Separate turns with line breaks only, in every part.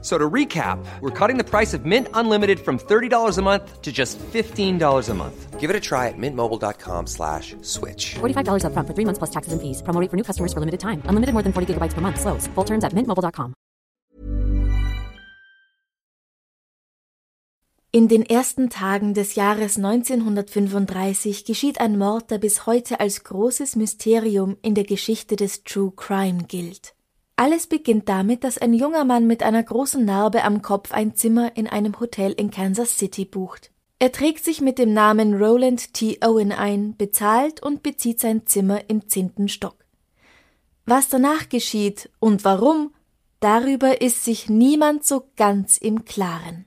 So to recap, we're cutting the price of Mint Unlimited from $30 a month to just $15 a month.
Give it a try at mintmobile.com slash switch.
$45 upfront for three months plus taxes and fees. Promo rate for new customers for limited time. Unlimited more than 40 gigabytes per month. Slows. Full terms at mintmobile.com.
In den ersten Tagen des Jahres 1935 geschieht ein Mord, der bis heute als großes Mysterium in der Geschichte des True Crime gilt. Alles beginnt damit, dass ein junger Mann mit einer großen Narbe am Kopf ein Zimmer in einem Hotel in Kansas City bucht. Er trägt sich mit dem Namen Roland T. Owen ein, bezahlt und bezieht sein Zimmer im zehnten Stock. Was danach geschieht und warum, darüber ist sich niemand so ganz im Klaren.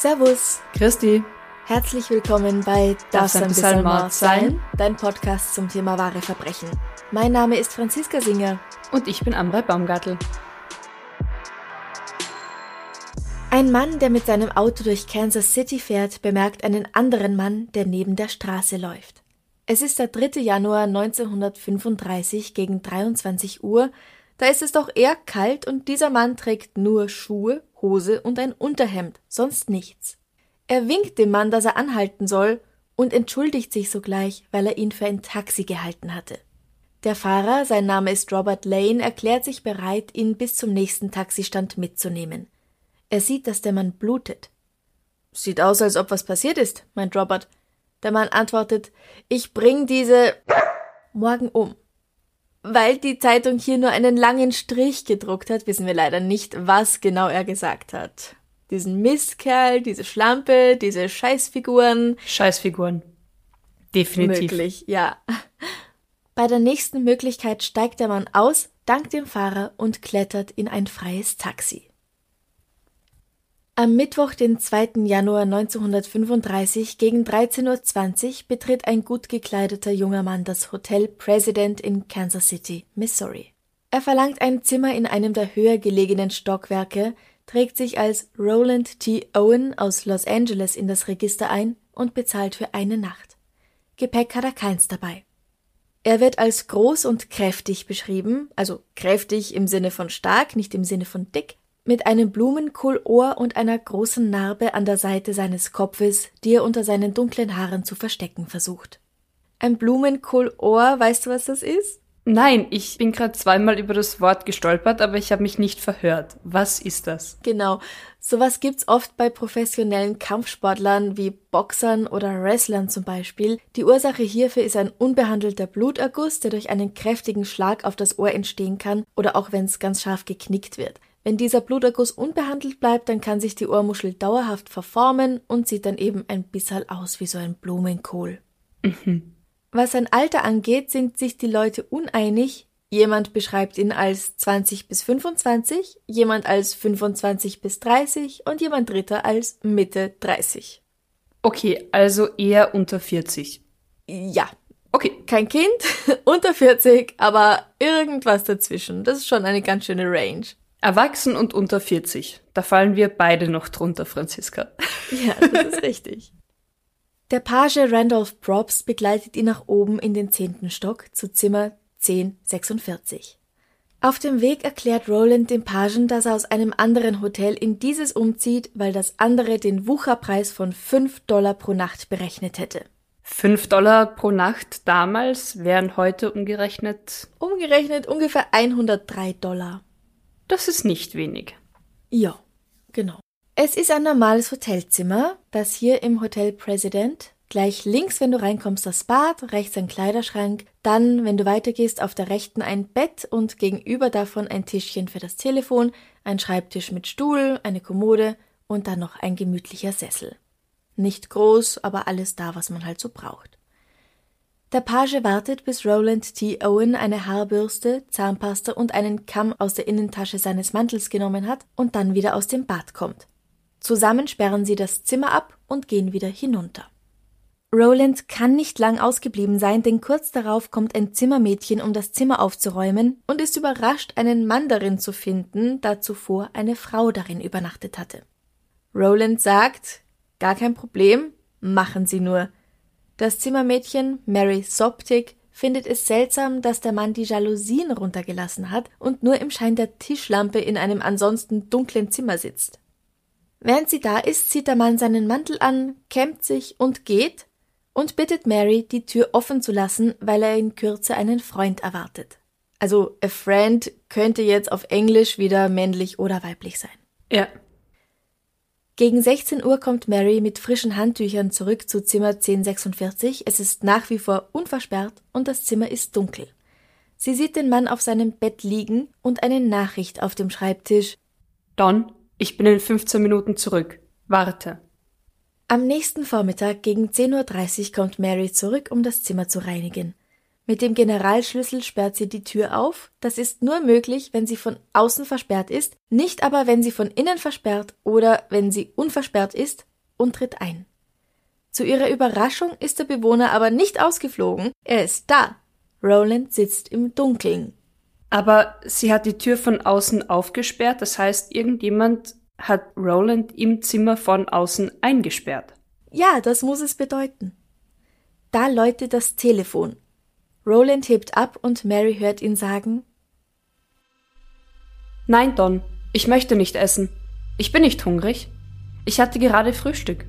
Servus.
Christi.
Herzlich willkommen bei
Darf's ein bisschen Mord sein?
Dein Podcast zum Thema wahre Verbrechen. Mein Name ist Franziska Singer.
Und ich bin Amrei Baumgartel.
Ein Mann, der mit seinem Auto durch Kansas City fährt, bemerkt einen anderen Mann, der neben der Straße läuft. Es ist der 3. Januar 1935 gegen 23 Uhr. Da ist es doch eher kalt und dieser Mann trägt nur Schuhe, Hose und ein Unterhemd, sonst nichts. Er winkt dem Mann, dass er anhalten soll, und entschuldigt sich sogleich, weil er ihn für ein Taxi gehalten hatte. Der Fahrer, sein Name ist Robert Lane, erklärt sich bereit, ihn bis zum nächsten Taxistand mitzunehmen. Er sieht, dass der Mann blutet. Sieht aus, als ob was passiert ist, meint Robert. Der Mann antwortet, ich bring diese morgen um. Weil die Zeitung hier nur einen langen Strich gedruckt hat, wissen wir leider nicht, was genau er gesagt hat. Diesen Mistkerl, diese Schlampe, diese Scheißfiguren.
Scheißfiguren. Definitiv.
Möglich, ja. Bei der nächsten Möglichkeit steigt der Mann aus, dankt dem Fahrer und klettert in ein freies Taxi. Am Mittwoch, den 2. Januar 1935 gegen 13.20 Uhr betritt ein gut gekleideter junger Mann das Hotel President in Kansas City, Missouri. Er verlangt ein Zimmer in einem der höher gelegenen Stockwerke, trägt sich als Roland T. Owen aus Los Angeles in das Register ein und bezahlt für eine Nacht. Gepäck hat er keins dabei. Er wird als groß und kräftig beschrieben, also kräftig im Sinne von stark, nicht im Sinne von dick, mit einem Blumenkohlohr und einer großen Narbe an der Seite seines Kopfes, die er unter seinen dunklen Haaren zu verstecken versucht. Ein Blumenkohlohr, weißt du, was das ist?
Nein, ich bin gerade zweimal über das Wort gestolpert, aber ich habe mich nicht verhört. Was ist das?
Genau. Sowas gibt's oft bei professionellen Kampfsportlern wie Boxern oder Wrestlern zum Beispiel. Die Ursache hierfür ist ein unbehandelter Bluterguss, der durch einen kräftigen Schlag auf das Ohr entstehen kann oder auch wenn es ganz scharf geknickt wird. Wenn dieser Bluterguss unbehandelt bleibt, dann kann sich die Ohrmuschel dauerhaft verformen und sieht dann eben ein bisschen aus wie so ein Blumenkohl.
Mhm.
Was sein Alter angeht, sind sich die Leute uneinig. Jemand beschreibt ihn als 20 bis 25, jemand als 25 bis 30 und jemand dritter als Mitte 30.
Okay, also eher unter 40.
Ja.
Okay.
Kein Kind, unter 40, aber irgendwas dazwischen. Das ist schon eine ganz schöne Range.
Erwachsen und unter 40. Da fallen wir beide noch drunter, Franziska.
Ja, das ist richtig. Der Page Randolph Probst begleitet ihn nach oben in den zehnten Stock zu Zimmer 1046. Auf dem Weg erklärt Roland dem Pagen, dass er aus einem anderen Hotel in dieses umzieht, weil das andere den Wucherpreis von 5 Dollar pro Nacht berechnet hätte.
5 Dollar pro Nacht damals wären heute umgerechnet.
Umgerechnet ungefähr 103 Dollar.
Das ist nicht wenig.
Ja, genau. Es ist ein normales Hotelzimmer, das hier im Hotel President. Gleich links, wenn du reinkommst, das Bad, rechts ein Kleiderschrank, dann, wenn du weitergehst, auf der rechten ein Bett und gegenüber davon ein Tischchen für das Telefon, ein Schreibtisch mit Stuhl, eine Kommode und dann noch ein gemütlicher Sessel. Nicht groß, aber alles da, was man halt so braucht. Der Page wartet, bis Roland T. Owen eine Haarbürste, Zahnpasta und einen Kamm aus der Innentasche seines Mantels genommen hat und dann wieder aus dem Bad kommt. Zusammen sperren sie das Zimmer ab und gehen wieder hinunter. Roland kann nicht lang ausgeblieben sein, denn kurz darauf kommt ein Zimmermädchen, um das Zimmer aufzuräumen und ist überrascht, einen Mann darin zu finden, da zuvor eine Frau darin übernachtet hatte. Roland sagt, gar kein Problem, machen Sie nur. Das Zimmermädchen, Mary Soptic, findet es seltsam, dass der Mann die Jalousien runtergelassen hat und nur im Schein der Tischlampe in einem ansonsten dunklen Zimmer sitzt. Während sie da ist, zieht der Mann seinen Mantel an, kämmt sich und geht und bittet Mary, die Tür offen zu lassen, weil er in Kürze einen Freund erwartet. Also a friend könnte jetzt auf Englisch wieder männlich oder weiblich sein.
Ja.
Gegen 16 Uhr kommt Mary mit frischen Handtüchern zurück zu Zimmer 1046. Es ist nach wie vor unversperrt und das Zimmer ist dunkel. Sie sieht den Mann auf seinem Bett liegen und eine Nachricht auf dem Schreibtisch.
Don, ich bin in 15 Minuten zurück. Warte.
Am nächsten Vormittag gegen 10.30 Uhr kommt Mary zurück, um das Zimmer zu reinigen. Mit dem Generalschlüssel sperrt sie die Tür auf. Das ist nur möglich, wenn sie von außen versperrt ist, nicht aber, wenn sie von innen versperrt oder wenn sie unversperrt ist und tritt ein. Zu ihrer Überraschung ist der Bewohner aber nicht ausgeflogen. Er ist da. Roland sitzt im Dunkeln.
Aber sie hat die Tür von außen aufgesperrt, das heißt, irgendjemand hat Roland im Zimmer von außen eingesperrt.
Ja, das muss es bedeuten. Da läutet das Telefon. Roland hebt ab und Mary hört ihn sagen
Nein, Don, ich möchte nicht essen. Ich bin nicht hungrig. Ich hatte gerade Frühstück.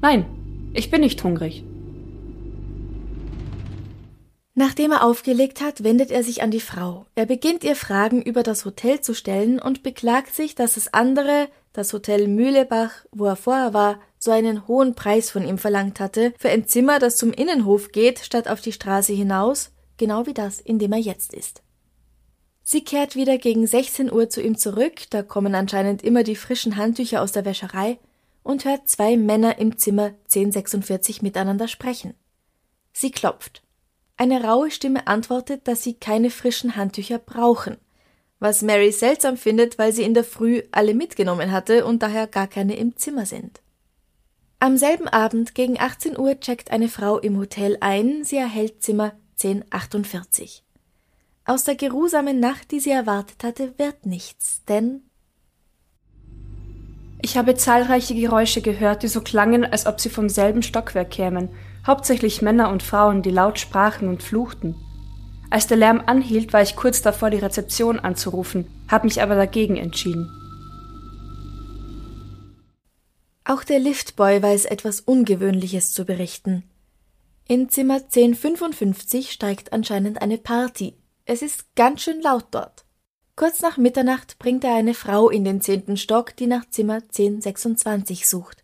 Nein, ich bin nicht hungrig.
Nachdem er aufgelegt hat, wendet er sich an die Frau. Er beginnt ihr Fragen über das Hotel zu stellen und beklagt sich, dass das andere, das Hotel Mühlebach, wo er vorher war, so einen hohen Preis von ihm verlangt hatte, für ein Zimmer, das zum Innenhof geht, statt auf die Straße hinaus, genau wie das, in dem er jetzt ist. Sie kehrt wieder gegen 16 Uhr zu ihm zurück, da kommen anscheinend immer die frischen Handtücher aus der Wäscherei, und hört zwei Männer im Zimmer 1046 miteinander sprechen. Sie klopft. Eine raue Stimme antwortet, dass sie keine frischen Handtücher brauchen, was Mary seltsam findet, weil sie in der Früh alle mitgenommen hatte und daher gar keine im Zimmer sind. Am selben Abend gegen 18 Uhr checkt eine Frau im Hotel ein, sie erhält Zimmer 1048. Aus der geruhsamen Nacht, die sie erwartet hatte, wird nichts, denn
ich habe zahlreiche Geräusche gehört, die so klangen, als ob sie vom selben Stockwerk kämen, hauptsächlich Männer und Frauen, die laut sprachen und fluchten. Als der Lärm anhielt, war ich kurz davor, die Rezeption anzurufen, habe mich aber dagegen entschieden.
Auch der Liftboy weiß etwas Ungewöhnliches zu berichten. In Zimmer 1055 steigt anscheinend eine Party. Es ist ganz schön laut dort. Kurz nach Mitternacht bringt er eine Frau in den zehnten Stock, die nach Zimmer 1026 sucht.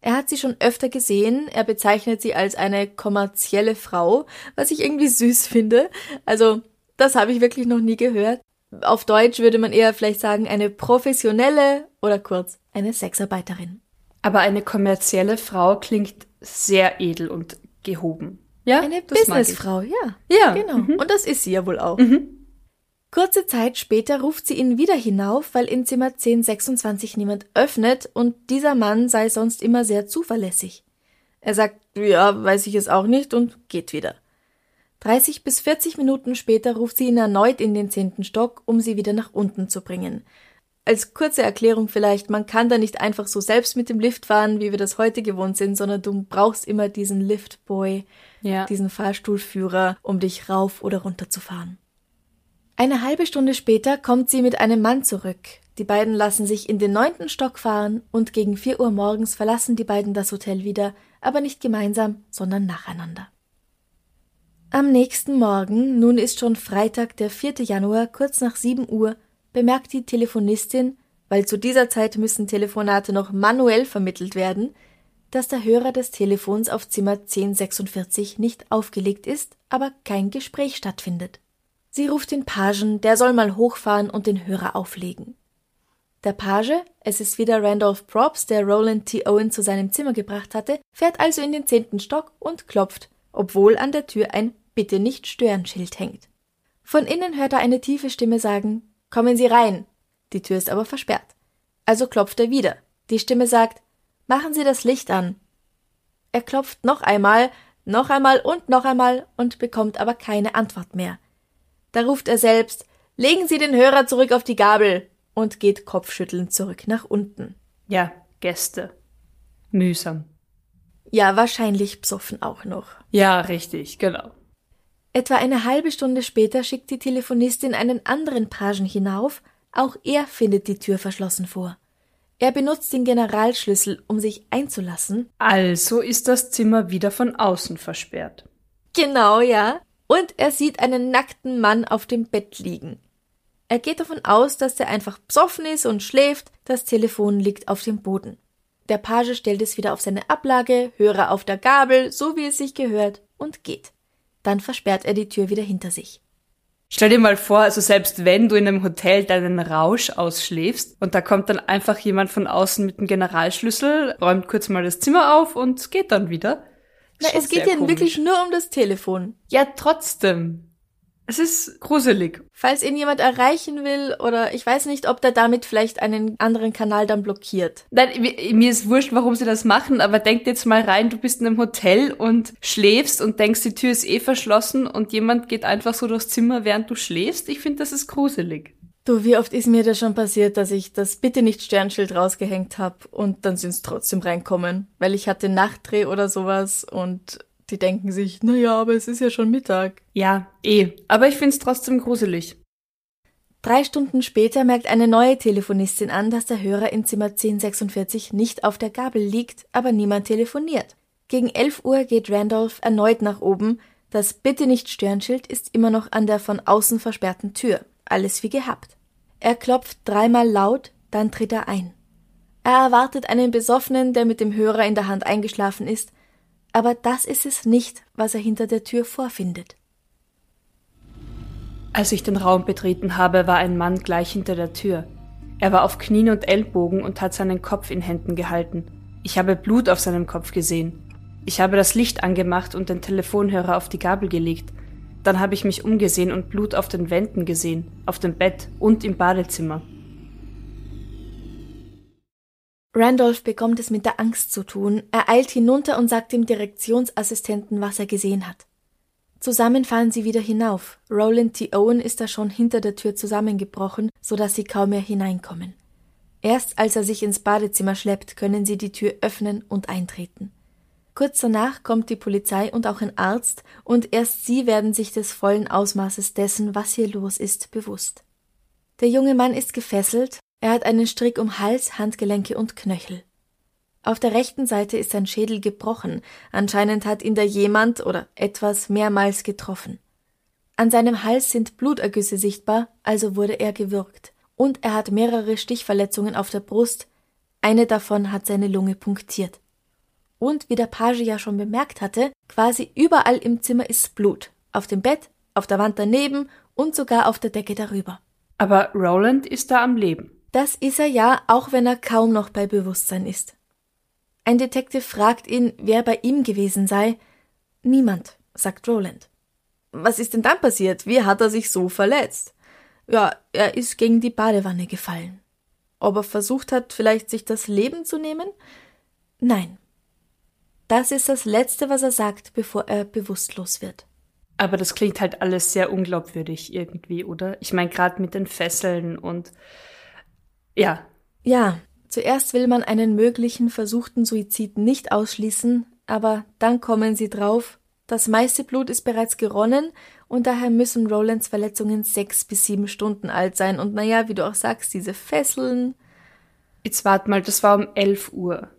Er hat sie schon öfter gesehen. Er bezeichnet sie als eine kommerzielle Frau, was ich irgendwie süß finde. Also, das habe ich wirklich noch nie gehört. Auf Deutsch würde man eher vielleicht sagen eine professionelle oder kurz eine Sexarbeiterin.
Aber eine kommerzielle Frau klingt sehr edel und gehoben.
Ja, eine Businessfrau, ja.
Ja,
genau. Mhm. Und das ist sie ja wohl auch. Mhm. Kurze Zeit später ruft sie ihn wieder hinauf, weil in Zimmer 1026 niemand öffnet und dieser Mann sei sonst immer sehr zuverlässig. Er sagt, ja, weiß ich es auch nicht und geht wieder. 30 bis 40 Minuten später ruft sie ihn erneut in den zehnten Stock, um sie wieder nach unten zu bringen. Als kurze Erklärung vielleicht, man kann da nicht einfach so selbst mit dem Lift fahren, wie wir das heute gewohnt sind, sondern du brauchst immer diesen Liftboy, ja. diesen Fahrstuhlführer, um dich rauf oder runter zu fahren. Eine halbe Stunde später kommt sie mit einem Mann zurück. Die beiden lassen sich in den neunten Stock fahren und gegen vier Uhr morgens verlassen die beiden das Hotel wieder, aber nicht gemeinsam, sondern nacheinander. Am nächsten Morgen, nun ist schon Freitag, der 4. Januar, kurz nach sieben Uhr, bemerkt die Telefonistin, weil zu dieser Zeit müssen Telefonate noch manuell vermittelt werden, dass der Hörer des Telefons auf Zimmer 1046 nicht aufgelegt ist, aber kein Gespräch stattfindet. Sie ruft den Pagen, der soll mal hochfahren und den Hörer auflegen. Der Page, es ist wieder Randolph Props, der Roland T. Owen zu seinem Zimmer gebracht hatte, fährt also in den zehnten Stock und klopft, obwohl an der Tür ein Bitte nicht stören Schild hängt. Von innen hört er eine tiefe Stimme sagen, Kommen Sie rein. Die Tür ist aber versperrt. Also klopft er wieder. Die Stimme sagt, Machen Sie das Licht an. Er klopft noch einmal, noch einmal und noch einmal und bekommt aber keine Antwort mehr. Da ruft er selbst, Legen Sie den Hörer zurück auf die Gabel und geht kopfschüttelnd zurück nach unten.
Ja, Gäste. Mühsam.
Ja, wahrscheinlich psoffen auch noch.
Ja, richtig, genau.
Etwa eine halbe Stunde später schickt die Telefonistin einen anderen Pagen hinauf, auch er findet die Tür verschlossen vor. Er benutzt den Generalschlüssel, um sich einzulassen.
Also ist das Zimmer wieder von außen versperrt.
Genau, ja. Und er sieht einen nackten Mann auf dem Bett liegen. Er geht davon aus, dass er einfach psoffen ist und schläft, das Telefon liegt auf dem Boden. Der Page stellt es wieder auf seine Ablage, Hörer auf der Gabel, so wie es sich gehört, und geht. Dann versperrt er die Tür wieder hinter sich.
Stell dir mal vor, also selbst wenn du in einem Hotel deinen Rausch ausschläfst und da kommt dann einfach jemand von außen mit dem Generalschlüssel, räumt kurz mal das Zimmer auf und geht dann wieder.
Na, es geht ja wirklich nur um das Telefon.
Ja, trotzdem. Es ist gruselig.
Falls ihn jemand erreichen will oder ich weiß nicht, ob der damit vielleicht einen anderen Kanal dann blockiert.
Nein, mir ist wurscht, warum sie das machen, aber denk jetzt mal rein, du bist in einem Hotel und schläfst und denkst, die Tür ist eh verschlossen und jemand geht einfach so durchs Zimmer, während du schläfst. Ich finde, das ist gruselig.
Du, wie oft ist mir das schon passiert, dass ich das Bitte nicht Sternschild rausgehängt hab und dann sind's trotzdem reinkommen, weil ich hatte Nachtdreh oder sowas und die denken sich, na ja, aber es ist ja schon Mittag.
Ja, eh. Aber ich find's trotzdem gruselig.
Drei Stunden später merkt eine neue Telefonistin an, dass der Hörer in Zimmer 1046 nicht auf der Gabel liegt, aber niemand telefoniert. Gegen 11 Uhr geht Randolph erneut nach oben. Das Bitte nicht Sternschild ist immer noch an der von außen versperrten Tür. Alles wie gehabt. Er klopft dreimal laut, dann tritt er ein. Er erwartet einen Besoffenen, der mit dem Hörer in der Hand eingeschlafen ist, aber das ist es nicht, was er hinter der Tür vorfindet.
Als ich den Raum betreten habe, war ein Mann gleich hinter der Tür. Er war auf Knien und Ellbogen und hat seinen Kopf in Händen gehalten. Ich habe Blut auf seinem Kopf gesehen. Ich habe das Licht angemacht und den Telefonhörer auf die Gabel gelegt. Dann habe ich mich umgesehen und Blut auf den Wänden gesehen, auf dem Bett und im Badezimmer.
Randolph bekommt es mit der Angst zu tun. Er eilt hinunter und sagt dem Direktionsassistenten, was er gesehen hat. Zusammen fahren sie wieder hinauf. Roland T. Owen ist da schon hinter der Tür zusammengebrochen, so dass sie kaum mehr hineinkommen. Erst als er sich ins Badezimmer schleppt, können sie die Tür öffnen und eintreten. Kurz danach kommt die Polizei und auch ein Arzt, und erst sie werden sich des vollen Ausmaßes dessen, was hier los ist, bewusst. Der junge Mann ist gefesselt, er hat einen Strick um Hals, Handgelenke und Knöchel. Auf der rechten Seite ist sein Schädel gebrochen, anscheinend hat ihn da jemand oder etwas mehrmals getroffen. An seinem Hals sind Blutergüsse sichtbar, also wurde er gewürgt. Und er hat mehrere Stichverletzungen auf der Brust, eine davon hat seine Lunge punktiert. Und wie der Page ja schon bemerkt hatte, quasi überall im Zimmer ist Blut. Auf dem Bett, auf der Wand daneben und sogar auf der Decke darüber.
Aber Roland ist da am Leben.
Das ist er ja, auch wenn er kaum noch bei Bewusstsein ist. Ein Detective fragt ihn, wer bei ihm gewesen sei. Niemand, sagt Roland. Was ist denn dann passiert? Wie hat er sich so verletzt? Ja, er ist gegen die Badewanne gefallen. Ob er versucht hat, vielleicht sich das Leben zu nehmen? Nein. Das ist das Letzte, was er sagt, bevor er bewusstlos wird.
Aber das klingt halt alles sehr unglaubwürdig irgendwie, oder? Ich meine, gerade mit den Fesseln und ja.
Ja, zuerst will man einen möglichen versuchten Suizid nicht ausschließen, aber dann kommen sie drauf, das meiste Blut ist bereits geronnen und daher müssen Rolands Verletzungen sechs bis sieben Stunden alt sein. Und naja, wie du auch sagst, diese Fesseln.
Jetzt wart mal, das war um elf Uhr.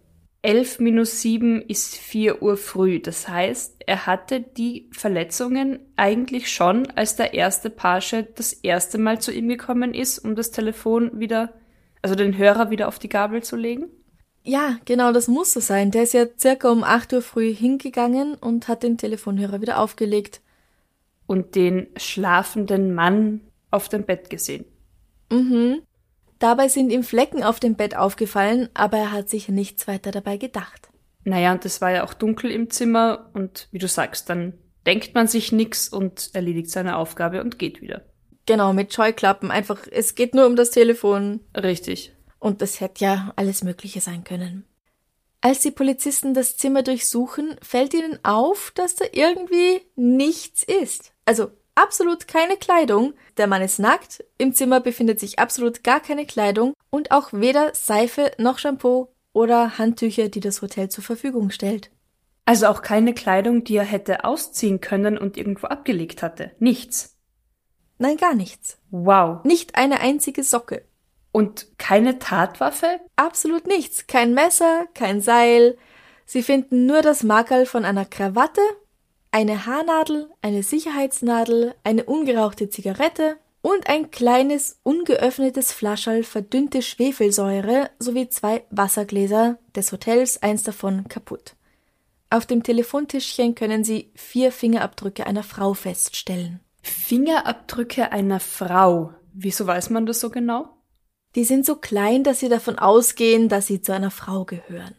Elf minus sieben ist vier Uhr früh. Das heißt, er hatte die Verletzungen eigentlich schon, als der erste Page das erste Mal zu ihm gekommen ist, um das Telefon wieder also den Hörer wieder auf die Gabel zu legen?
Ja, genau, das muss so sein. Der ist ja circa um 8 Uhr früh hingegangen und hat den Telefonhörer wieder aufgelegt.
Und den schlafenden Mann auf dem Bett gesehen.
Mhm. Dabei sind ihm Flecken auf dem Bett aufgefallen, aber er hat sich nichts weiter dabei gedacht.
Naja, und es war ja auch dunkel im Zimmer und wie du sagst, dann denkt man sich nix und erledigt seine Aufgabe und geht wieder.
Genau, mit Scheuklappen. Einfach, es geht nur um das Telefon.
Richtig.
Und das hätte ja alles Mögliche sein können. Als die Polizisten das Zimmer durchsuchen, fällt ihnen auf, dass da irgendwie nichts ist. Also absolut keine Kleidung. Der Mann ist nackt, im Zimmer befindet sich absolut gar keine Kleidung und auch weder Seife noch Shampoo oder Handtücher, die das Hotel zur Verfügung stellt.
Also auch keine Kleidung, die er hätte ausziehen können und irgendwo abgelegt hatte. Nichts.
Nein, gar nichts.
Wow.
Nicht eine einzige Socke.
Und keine Tatwaffe?
Absolut nichts. Kein Messer, kein Seil. Sie finden nur das Makerl von einer Krawatte, eine Haarnadel, eine Sicherheitsnadel, eine ungerauchte Zigarette und ein kleines, ungeöffnetes Flascherl verdünnte Schwefelsäure sowie zwei Wassergläser des Hotels, eins davon kaputt. Auf dem Telefontischchen können Sie vier Fingerabdrücke einer Frau feststellen.
Fingerabdrücke einer Frau. Wieso weiß man das so genau?
Die sind so klein, dass Sie davon ausgehen, dass sie zu einer Frau gehören.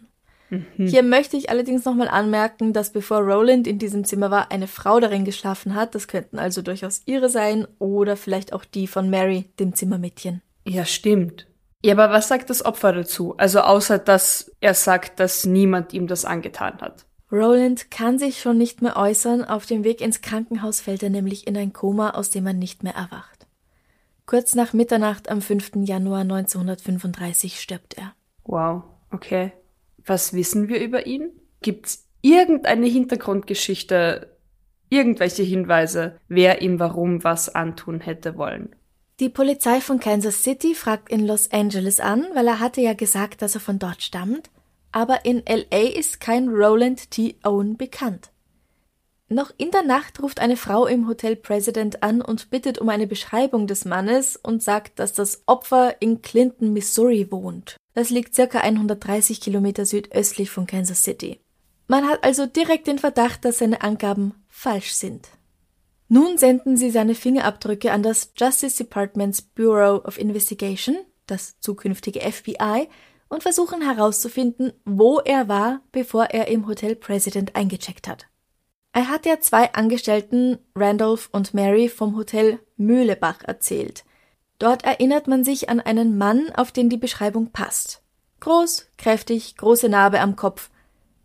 Hier möchte ich allerdings nochmal anmerken, dass bevor Roland in diesem Zimmer war, eine Frau darin geschlafen hat. Das könnten also durchaus ihre sein oder vielleicht auch die von Mary, dem Zimmermädchen.
Ja, stimmt. Ja, aber was sagt das Opfer dazu? Also außer, dass er sagt, dass niemand ihm das angetan hat.
Roland kann sich schon nicht mehr äußern. Auf dem Weg ins Krankenhaus fällt er nämlich in ein Koma, aus dem er nicht mehr erwacht. Kurz nach Mitternacht am 5. Januar 1935 stirbt er.
Wow, okay. Was wissen wir über ihn? Gibt's irgendeine Hintergrundgeschichte, irgendwelche Hinweise, wer ihm warum was antun hätte wollen?
Die Polizei von Kansas City fragt in Los Angeles an, weil er hatte ja gesagt, dass er von dort stammt, aber in LA ist kein Roland T. Owen bekannt. Noch in der Nacht ruft eine Frau im Hotel President an und bittet um eine Beschreibung des Mannes und sagt, dass das Opfer in Clinton, Missouri wohnt. Das liegt circa 130 Kilometer südöstlich von Kansas City. Man hat also direkt den Verdacht, dass seine Angaben falsch sind. Nun senden sie seine Fingerabdrücke an das Justice Department's Bureau of Investigation, das zukünftige FBI, und versuchen herauszufinden, wo er war, bevor er im Hotel President eingecheckt hat. Er hat ja zwei Angestellten, Randolph und Mary, vom Hotel Mühlebach erzählt. Dort erinnert man sich an einen Mann, auf den die Beschreibung passt. Groß, kräftig, große Narbe am Kopf.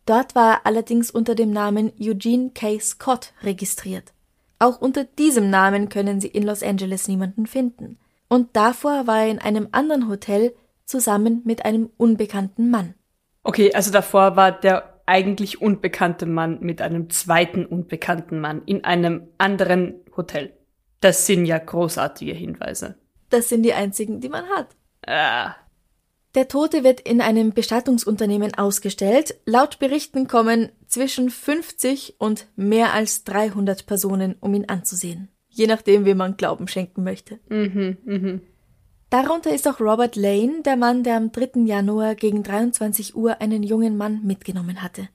Dort war er allerdings unter dem Namen Eugene K. Scott registriert. Auch unter diesem Namen können Sie in Los Angeles niemanden finden. Und davor war er in einem anderen Hotel zusammen mit einem unbekannten Mann.
Okay, also davor war der eigentlich unbekannte Mann mit einem zweiten unbekannten Mann in einem anderen Hotel. Das sind ja großartige Hinweise.
Das sind die einzigen, die man hat.
Ah,
Der Tote wird in einem Bestattungsunternehmen ausgestellt. Laut Berichten kommen zwischen 50 und mehr als 300 Personen, um ihn anzusehen. Je nachdem, wem man Glauben schenken möchte.
mhm, mhm.
Darunter ist auch Robert Lane, der Mann, der am 3. Januar gegen 23 Uhr einen jungen Mann mitgenommen hatte.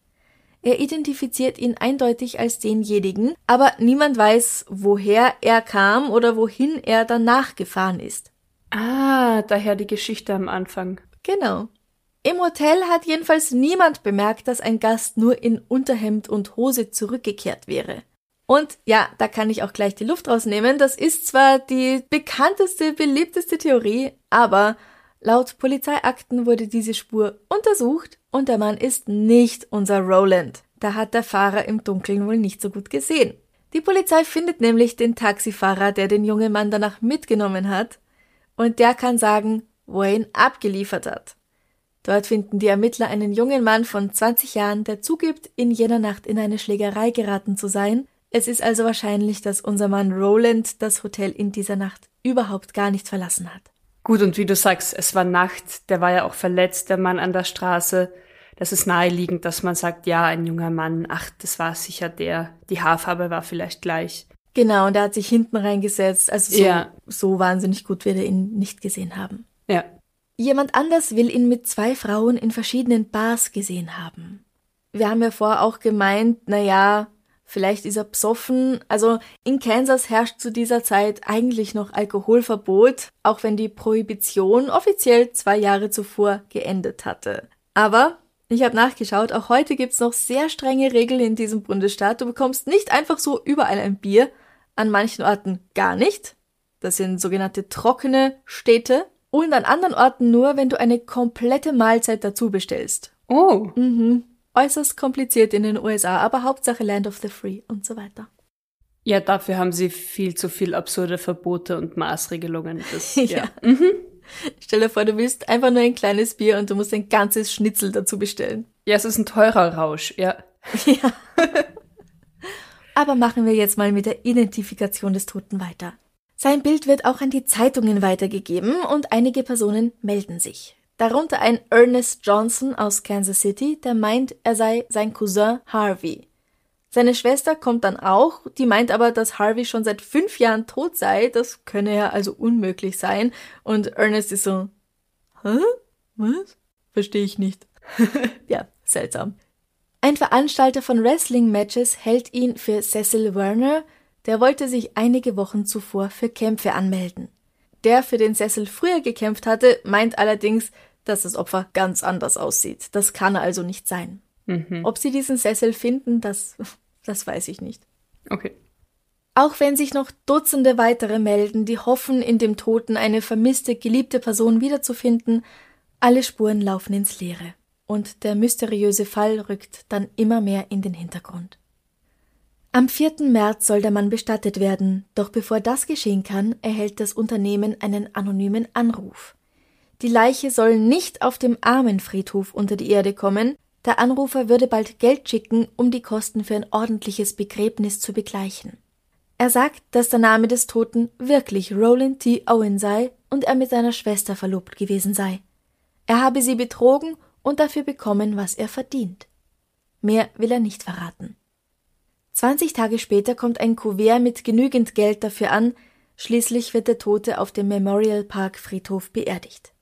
Er identifiziert ihn eindeutig als denjenigen, aber niemand weiß, woher er kam oder wohin er danach gefahren ist.
Ah, daher die Geschichte am Anfang.
Genau. Im Hotel hat jedenfalls niemand bemerkt, dass ein Gast nur in Unterhemd und Hose zurückgekehrt wäre. Und ja, da kann ich auch gleich die Luft rausnehmen. Das ist zwar die bekannteste, beliebteste Theorie, aber laut Polizeiakten wurde diese Spur untersucht und der Mann ist nicht unser Roland. Da hat der Fahrer im Dunkeln wohl nicht so gut gesehen. Die Polizei findet nämlich den Taxifahrer, der den jungen Mann danach mitgenommen hat, und der kann sagen, wo er ihn abgeliefert hat. Dort finden die Ermittler einen jungen Mann von 20 Jahren, der zugibt, in jener Nacht in eine Schlägerei geraten zu sein. Es ist also wahrscheinlich, dass unser Mann Roland das Hotel in dieser Nacht überhaupt gar nicht verlassen hat.
Gut, und wie du sagst, es war Nacht, der war ja auch verletzt, der Mann an der Straße. Das ist naheliegend, dass man sagt, ja, ein junger Mann, ach, das war sicher der. Die Haarfarbe war vielleicht gleich.
Genau, und er hat sich hinten reingesetzt. Also so,
Ja.
so wahnsinnig gut wird er ihn nicht gesehen haben.
Ja.
Jemand anders will ihn mit zwei Frauen in verschiedenen Bars gesehen haben. Wir haben ja vorher auch gemeint, na ja, vielleicht ist er psoffen. Also in Kansas herrscht zu dieser Zeit eigentlich noch Alkoholverbot, auch wenn die Prohibition offiziell zwei Jahre zuvor geendet hatte. Aber Ich habe nachgeschaut, auch heute gibt's noch sehr strenge Regeln in diesem Bundesstaat. Du bekommst nicht einfach so überall ein Bier, an manchen Orten gar nicht. Das sind sogenannte trockene Städte. Und an anderen Orten nur, wenn du eine komplette Mahlzeit dazu bestellst.
Oh.
Mhm. Äußerst kompliziert in den USA, aber Hauptsache Land of the Free und so weiter.
Ja, dafür haben sie viel zu viel absurde Verbote und Maßregelungen. Das,
Ja.
ja. Mhm.
Stell dir vor, du willst einfach nur ein kleines Bier und du musst ein ganzes Schnitzel dazu bestellen.
ja, es ist ein teurer Rausch, ja.
Ja. Aber machen wir jetzt mal mit der Identifikation des Toten weiter. Sein Bild wird auch an die Zeitungen weitergegeben und einige Personen melden sich. Darunter ein Ernest Johnson aus Kansas City, der meint, er sei sein Cousin Harvey. Seine Schwester kommt dann auch, die meint aber, dass Harvey schon seit fünf Jahren tot sei, das könne ja also unmöglich sein. Und Ernest ist so, hä? Was? Verstehe ich nicht. ja, seltsam. Ein Veranstalter von Wrestling-Matches hält ihn für Cecil Werner, der wollte sich einige Wochen zuvor für Kämpfe anmelden. Der, für den Cecil früher gekämpft hatte, meint allerdings, dass das Opfer ganz anders aussieht. Das kann also nicht sein. Ob sie diesen Cecil finden, das, das weiß ich nicht.
Okay.
Auch wenn sich noch Dutzende weitere melden, die hoffen, in dem Toten eine vermisste, geliebte Person wiederzufinden, alle Spuren laufen ins Leere. Und der mysteriöse Fall rückt dann immer mehr in den Hintergrund. Am 4. März soll der Mann bestattet werden, doch bevor das geschehen kann, erhält das Unternehmen einen anonymen Anruf. Die Leiche soll nicht auf dem Armenfriedhof unter die Erde kommen, der Anrufer würde bald Geld schicken, um die Kosten für ein ordentliches Begräbnis zu begleichen. Er sagt, dass der Name des Toten wirklich Roland T. Owen sei und er mit seiner Schwester verlobt gewesen sei. Er habe sie betrogen und dafür bekommen, was er verdient. Mehr will er nicht verraten. 20 Tage später kommt ein Kuvert mit genügend Geld dafür an, schließlich wird der Tote auf dem Memorial Park Friedhof beerdigt.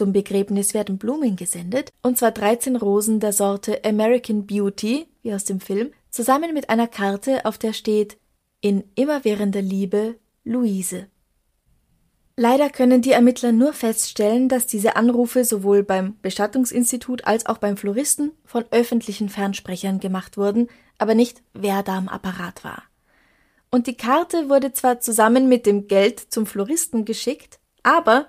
Zum Begräbnis werden Blumen gesendet, und zwar 13 Rosen der Sorte American Beauty, wie aus dem Film, zusammen mit einer Karte, auf der steht In immerwährender Liebe, Luise. Leider können die Ermittler nur feststellen, dass diese Anrufe sowohl beim Bestattungsinstitut als auch beim Floristen von öffentlichen Fernsprechern gemacht wurden, aber nicht wer da am Apparat war. Und die Karte wurde zwar zusammen mit dem Geld zum Floristen geschickt, aber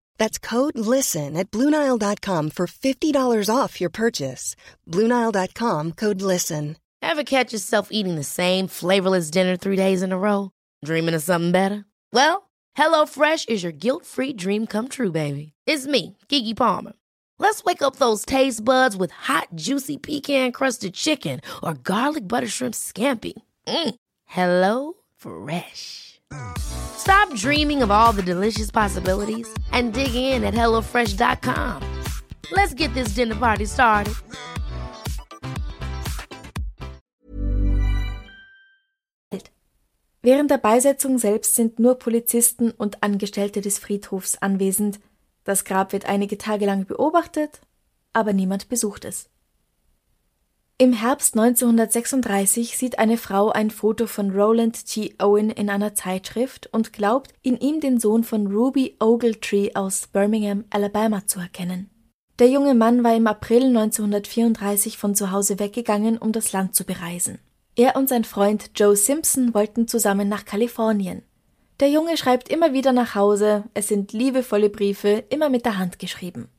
That's code LISTEN at Bluenile.com for $50 off your purchase. Bluenile.com code LISTEN.
Ever catch yourself eating the same flavorless dinner three days in a row? Dreaming of something better? Well, HelloFresh is your guilt-free dream come true, baby. It's me, Kiki Palmer. Let's wake up those taste buds with hot, juicy pecan-crusted chicken or garlic butter shrimp scampi. Mm. Hello Fresh. Stop dreaming of all the delicious possibilities and dig in at HelloFresh.com. Let's get this dinner party started.
Während der Beisetzung selbst sind nur Polizisten und Angestellte des Friedhofs anwesend. Das Grab wird einige Tage lang beobachtet, aber niemand besucht es. Im Herbst 1936 sieht eine Frau ein Foto von Roland T. Owen in einer Zeitschrift und glaubt, in ihm den Sohn von Ruby Ogletree aus Birmingham, Alabama zu erkennen. Der junge Mann war im April 1934 von zu Hause weggegangen, um das Land zu bereisen. Er und sein Freund Joe Simpson wollten zusammen nach Kalifornien. Der Junge schreibt immer wieder nach Hause, es sind liebevolle Briefe, immer mit der Hand geschrieben.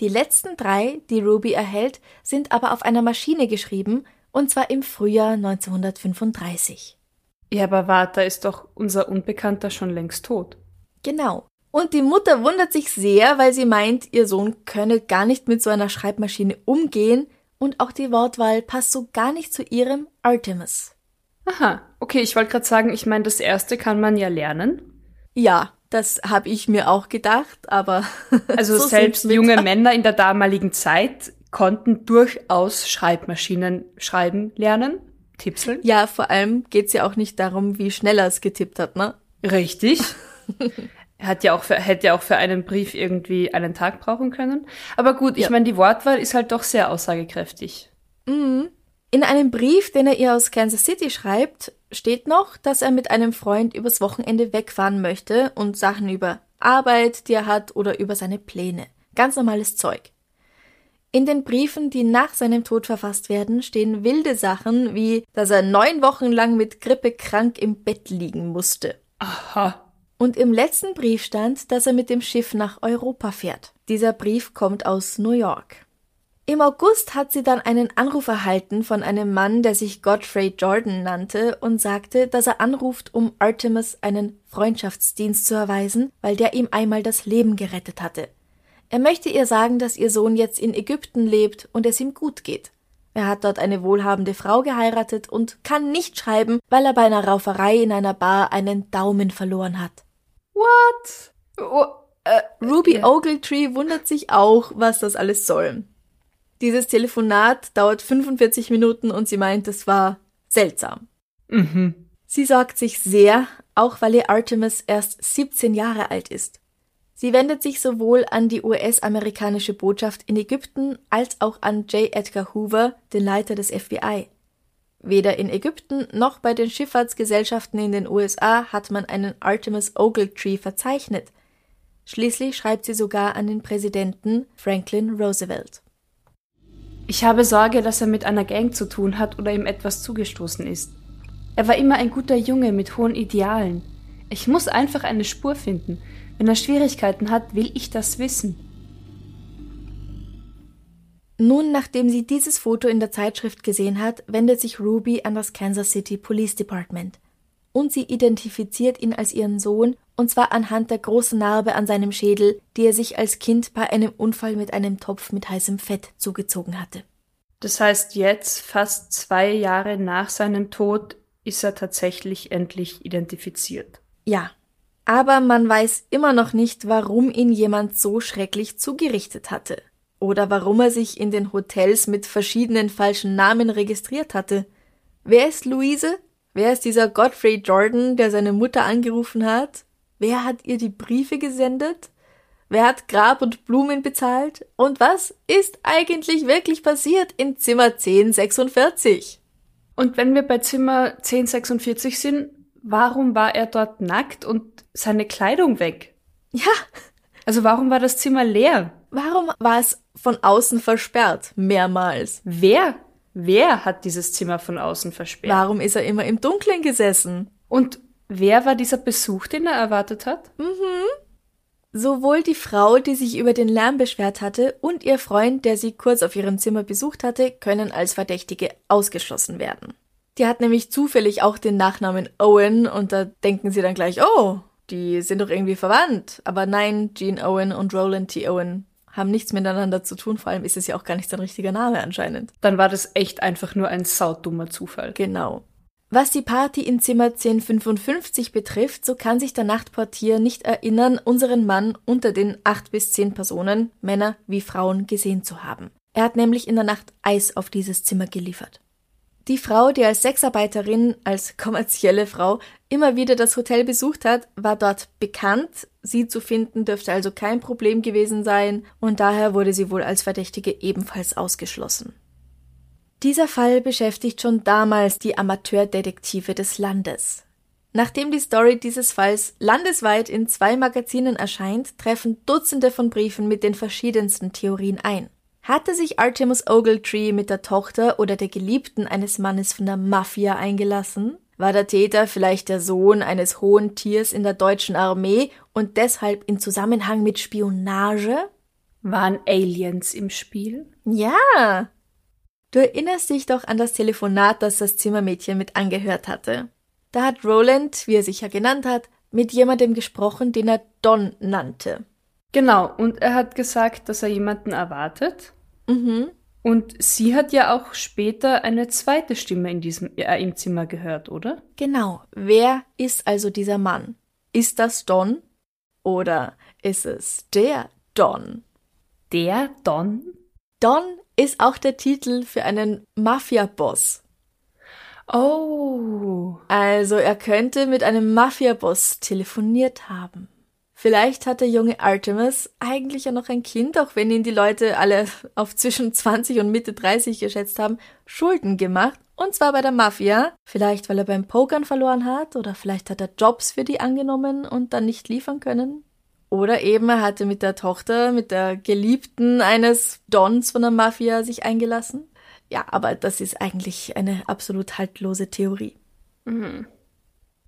Die letzten drei, die Ruby erhält, sind aber auf einer Maschine geschrieben, und zwar im Frühjahr 1935.
Ja, aber warte, da ist doch unser Unbekannter schon längst tot.
Genau. Und die Mutter wundert sich sehr, weil sie meint, ihr Sohn könne gar nicht mit so einer Schreibmaschine umgehen, und auch die Wortwahl passt so gar nicht zu ihrem Artemis.
Aha, okay, ich wollte gerade sagen, ich meine, das erste kann man ja lernen.
Ja, das habe ich mir auch gedacht, aber
Also
so
selbst junge Männer in der damaligen Zeit konnten durchaus Schreibmaschinen schreiben lernen. Tipseln?
Ja, vor allem geht's ja auch nicht darum, wie schnell er es getippt hat, ne?
Richtig. hat ja auch für, hätte ja auch für einen Brief irgendwie einen Tag brauchen können. Aber gut, ich
Ja.
meine, die Wortwahl ist halt doch sehr aussagekräftig.
In einem Brief, den er ihr aus Kansas City schreibt, steht noch, dass er mit einem Freund übers Wochenende wegfahren möchte und Sachen über Arbeit, die er hat, oder über seine Pläne. Ganz normales Zeug. In den Briefen, die nach seinem Tod verfasst werden, stehen wilde Sachen wie, dass er neun Wochen lang mit Grippe krank im Bett liegen musste.
Aha.
Und im letzten Brief stand, dass er mit dem Schiff nach Europa fährt. Dieser Brief kommt aus New York. Im August hat sie dann einen Anruf erhalten von einem Mann, der sich Godfrey Jordan nannte und sagte, dass er anruft, um Artemis einen Freundschaftsdienst zu erweisen, weil der ihm einmal das Leben gerettet hatte. Er möchte ihr sagen, dass ihr Sohn jetzt in Ägypten lebt und es ihm gut geht. Er hat dort eine wohlhabende Frau geheiratet und kann nicht schreiben, weil er bei einer Rauferei in einer Bar einen Daumen verloren hat.
What? Oh, äh,
Ruby
ja.
Ogletree wundert sich auch, was das alles soll. Dieses Telefonat dauert 45 Minuten und sie meint, es war seltsam.
Mhm.
Sie sorgt sich sehr, auch weil ihr Artemis erst 17 Jahre alt ist. Sie wendet sich sowohl an die US-amerikanische Botschaft in Ägypten als auch an J. Edgar Hoover, den Leiter des FBI. Weder in Ägypten noch bei den Schifffahrtsgesellschaften in den USA hat man einen Artemis Ogletree verzeichnet. Schließlich schreibt sie sogar an den Präsidenten Franklin Roosevelt.
Ich habe Sorge, dass er mit einer Gang zu tun hat oder ihm etwas zugestoßen ist. Er war immer ein guter Junge mit hohen Idealen. Ich muss einfach eine Spur finden. Wenn er Schwierigkeiten hat, will ich das wissen.
Nun, nachdem sie dieses Foto in der Zeitschrift gesehen hat, wendet sich Ruby an das Kansas City Police Department. Und sie identifiziert ihn als ihren Sohn, und zwar anhand der großen Narbe an seinem Schädel, die er sich als Kind bei einem Unfall mit einem Topf mit heißem Fett zugezogen hatte.
Das heißt, jetzt, fast zwei Jahre nach seinem Tod, ist er tatsächlich endlich identifiziert.
Ja. Aber man weiß immer noch nicht, warum ihn jemand so schrecklich zugerichtet hatte. Oder warum er sich in den Hotels mit verschiedenen falschen Namen registriert hatte. Wer ist Luise? Wer ist dieser Godfrey Jordan, der seine Mutter angerufen hat? Wer hat ihr die Briefe gesendet? Wer hat Grab und Blumen bezahlt? Und was ist eigentlich wirklich passiert in Zimmer 1046?
Und wenn wir bei Zimmer 1046 sind, warum war er dort nackt und seine Kleidung weg?
Ja,
Also warum war das Zimmer leer?
warum war es von außen versperrt? Mehrmals.
Wer? Wer hat dieses Zimmer von außen versperrt?
Warum ist er immer im Dunkeln gesessen?
Und wer war dieser Besuch, den er erwartet hat?
Sowohl die Frau, die sich über den Lärm beschwert hatte, und ihr Freund, der sie kurz auf ihrem Zimmer besucht hatte, können als Verdächtige ausgeschlossen werden. Die hat nämlich zufällig auch den Nachnamen Owen und da denken sie dann gleich, oh, die sind doch irgendwie verwandt. Aber nein, Jean Owen und Roland T. Owen haben nichts miteinander zu tun, vor allem ist es ja auch gar nicht sein richtiger Name anscheinend.
Dann war das echt einfach nur ein saudummer Zufall.
Genau. Was die Party in Zimmer 1055 betrifft, so kann sich der Nachtportier nicht erinnern, unseren Mann unter den acht bis zehn Personen, Männer wie Frauen, gesehen zu haben. Er hat nämlich in der Nacht Eis auf dieses Zimmer geliefert. Die Frau, die als Sexarbeiterin, als kommerzielle Frau, immer wieder das Hotel besucht hat, war dort bekannt. Sie zu finden dürfte also kein Problem gewesen sein und daher wurde sie wohl als Verdächtige ebenfalls ausgeschlossen. Dieser Fall beschäftigt schon damals die Amateurdetektive des Landes. Nachdem die Story dieses Falls landesweit in zwei Magazinen erscheint, treffen Dutzende von Briefen mit den verschiedensten Theorien ein. Hatte sich Artemus Ogletree mit der Tochter oder der Geliebten eines Mannes von der Mafia eingelassen? War der Täter vielleicht der Sohn eines hohen Tiers in der deutschen Armee und deshalb in Zusammenhang mit Spionage?
Waren Aliens im Spiel?
Ja. Du erinnerst dich doch an das Telefonat, das das Zimmermädchen mit angehört hatte. Da hat Roland, wie er sich ja genannt hat, mit jemandem gesprochen, den er Don nannte.
Genau, und er hat gesagt, dass er jemanden erwartet.
Mhm.
Und sie hat ja auch später eine zweite Stimme in diesem äh, im Zimmer gehört, oder?
Genau. Wer ist also dieser Mann? Ist das Don? Oder ist es der Don?
Der Don?
Don ist auch der Titel für einen Mafia-Boss.
Oh.
Also er könnte mit einem Mafiaboss telefoniert haben. Vielleicht hat der junge Artemis eigentlich ja noch ein Kind, auch wenn ihn die Leute alle auf zwischen 20 und Mitte 30 geschätzt haben, Schulden gemacht. Und zwar bei der Mafia. Vielleicht weil er beim Pokern verloren hat oder vielleicht hat er Jobs für die angenommen und dann nicht liefern können. Oder eben er hatte mit der Tochter, mit der Geliebten eines Dons von der Mafia sich eingelassen. Ja, aber das ist eigentlich eine absolut haltlose Theorie.
Mhm.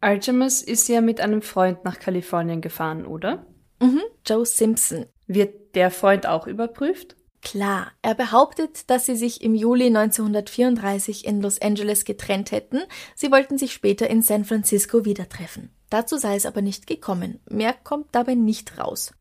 Artemis ist ja mit einem Freund nach Kalifornien gefahren, oder?
Mhm, Joe Simpson.
Wird der Freund auch überprüft?
Klar, er behauptet, dass sie sich im Juli 1934 in Los Angeles getrennt hätten. Sie wollten sich später in San Francisco wieder treffen. Dazu sei es aber nicht gekommen. Mehr kommt dabei nicht raus.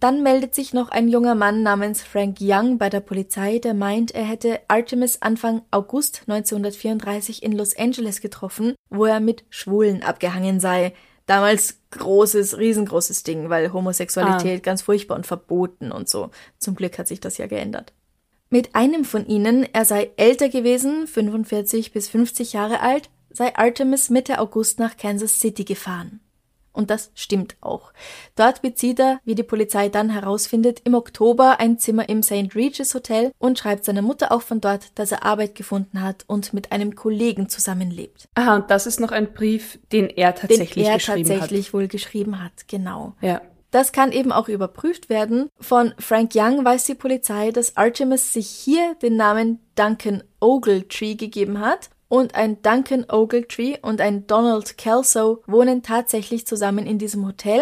Dann meldet sich noch ein junger Mann namens Frank Young bei der Polizei, der meint, er hätte Artemis Anfang August 1934 in Los Angeles getroffen, wo er mit Schwulen abgehangen sei. Damals großes, riesengroßes Ding, weil Homosexualität ah. ganz furchtbar und verboten und so. Zum Glück hat sich das ja geändert. Mit einem von ihnen, er sei älter gewesen, 45 bis 50 Jahre alt, sei Artemis Mitte August nach Kansas City gefahren. Und das stimmt auch. Dort bezieht er, wie die Polizei dann herausfindet, im Oktober ein Zimmer im St. Regis Hotel und schreibt seiner Mutter auch von dort, dass er Arbeit gefunden hat und mit einem Kollegen zusammenlebt.
Aha, und das ist noch ein Brief, den er tatsächlich
den er
geschrieben
tatsächlich
hat.
wohl geschrieben hat, genau.
Ja.
Das kann eben auch überprüft werden. Von Frank Young weiß die Polizei, dass Artemis sich hier den Namen Duncan Ogletree gegeben hat und ein Duncan Ogletree und ein Donald Kelso wohnen tatsächlich zusammen in diesem Hotel,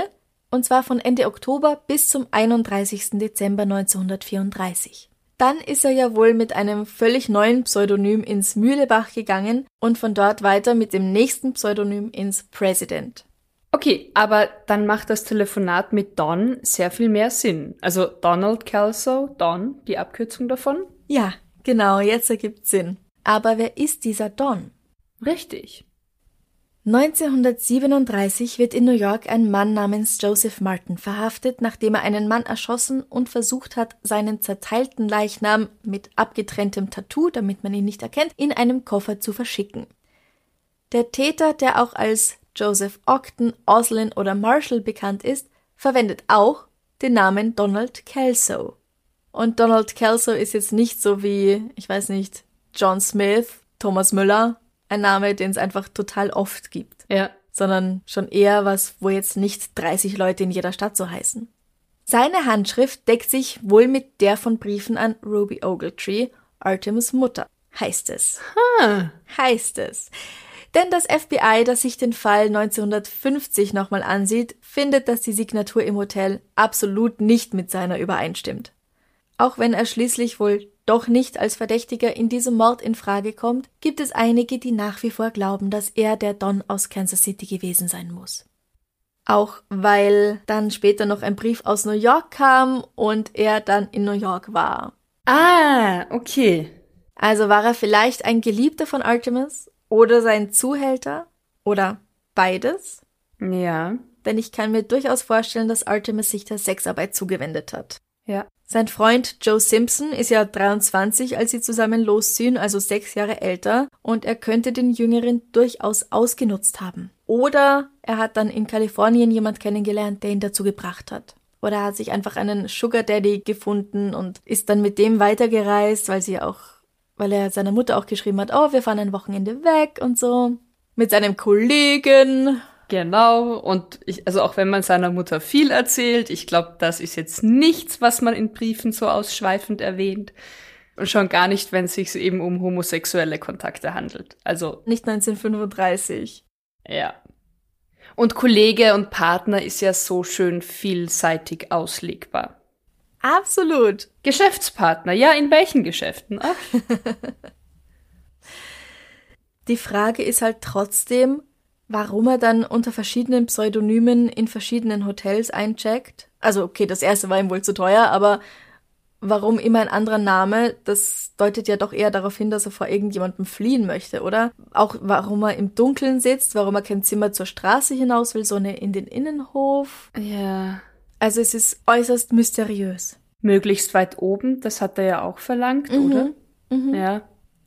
und zwar von Ende Oktober bis zum 31. Dezember 1934. Dann ist er ja wohl mit einem völlig neuen Pseudonym ins Mühlebach gegangen und von dort weiter mit dem nächsten Pseudonym ins President.
Okay, aber dann macht das Telefonat mit Don sehr viel mehr Sinn. Also Donald Kelso, Don, die Abkürzung davon?
Ja, genau, jetzt ergibt Sinn. Aber wer ist dieser Don?
Richtig.
1937 wird in New York ein Mann namens Joseph Martin verhaftet, nachdem er einen Mann erschossen und versucht hat, seinen zerteilten Leichnam mit abgetrenntem Tattoo, damit man ihn nicht erkennt, in einem Koffer zu verschicken. Der Täter, der auch als Joseph Ogden, Oslin oder Marshall bekannt ist, verwendet auch den Namen Donald Kelso. Und Donald Kelso ist jetzt nicht so wie, ich weiß nicht, John Smith, Thomas Müller, ein Name, den es einfach total oft gibt.
Ja.
Sondern schon eher was, wo jetzt nicht 30 Leute in jeder Stadt so heißen. Seine Handschrift deckt sich wohl mit der von Briefen an Ruby Ogletree, Artemis Mutter, heißt es.
Hm.
Heißt es. Denn das FBI, das sich den Fall 1950 nochmal ansieht, findet, dass die Signatur im Hotel absolut nicht mit seiner übereinstimmt. Auch wenn er schließlich wohl doch nicht als Verdächtiger in diesem Mord in Frage kommt, gibt es einige, die nach wie vor glauben, dass er der Don aus Kansas City gewesen sein muss. Auch weil dann später noch ein Brief aus New York kam und er dann in New York war.
Ah, okay.
Also war er vielleicht ein Geliebter von Artemis oder sein Zuhälter oder beides?
Ja.
Denn ich kann mir durchaus vorstellen, dass Artemis sich der Sexarbeit zugewendet hat.
Ja.
Sein Freund Joe Simpson ist ja 23, als sie zusammen losziehen, also sechs Jahre älter, und er könnte den Jüngeren durchaus ausgenutzt haben. Oder er hat dann in Kalifornien jemand kennengelernt, der ihn dazu gebracht hat. Oder er hat sich einfach einen Sugar Daddy gefunden und ist dann mit dem weitergereist, weil sie auch, weil er seiner Mutter auch geschrieben hat, oh, wir fahren ein Wochenende weg und so. Mit seinem Kollegen
Genau, und ich, also auch wenn man seiner Mutter viel erzählt, ich glaube, das ist jetzt nichts, was man in Briefen so ausschweifend erwähnt. Und schon gar nicht, wenn es sich eben um homosexuelle Kontakte handelt. Also.
Nicht 1935.
Ja. Und Kollege und Partner ist ja so schön vielseitig auslegbar.
Absolut.
Geschäftspartner, ja, in welchen Geschäften?
Die Frage ist halt trotzdem, warum er dann unter verschiedenen Pseudonymen in verschiedenen Hotels eincheckt. Also okay, das erste war ihm wohl zu teuer, aber warum immer ein anderer Name, das deutet ja doch eher darauf hin, dass er vor irgendjemandem fliehen möchte, oder? Auch warum er im Dunkeln sitzt, warum er kein Zimmer zur Straße hinaus will, sondern in den Innenhof.
Ja.
Also es ist äußerst mysteriös.
Möglichst weit oben, das hat er ja auch verlangt,
Mhm.
oder?
Mhm.
Ja.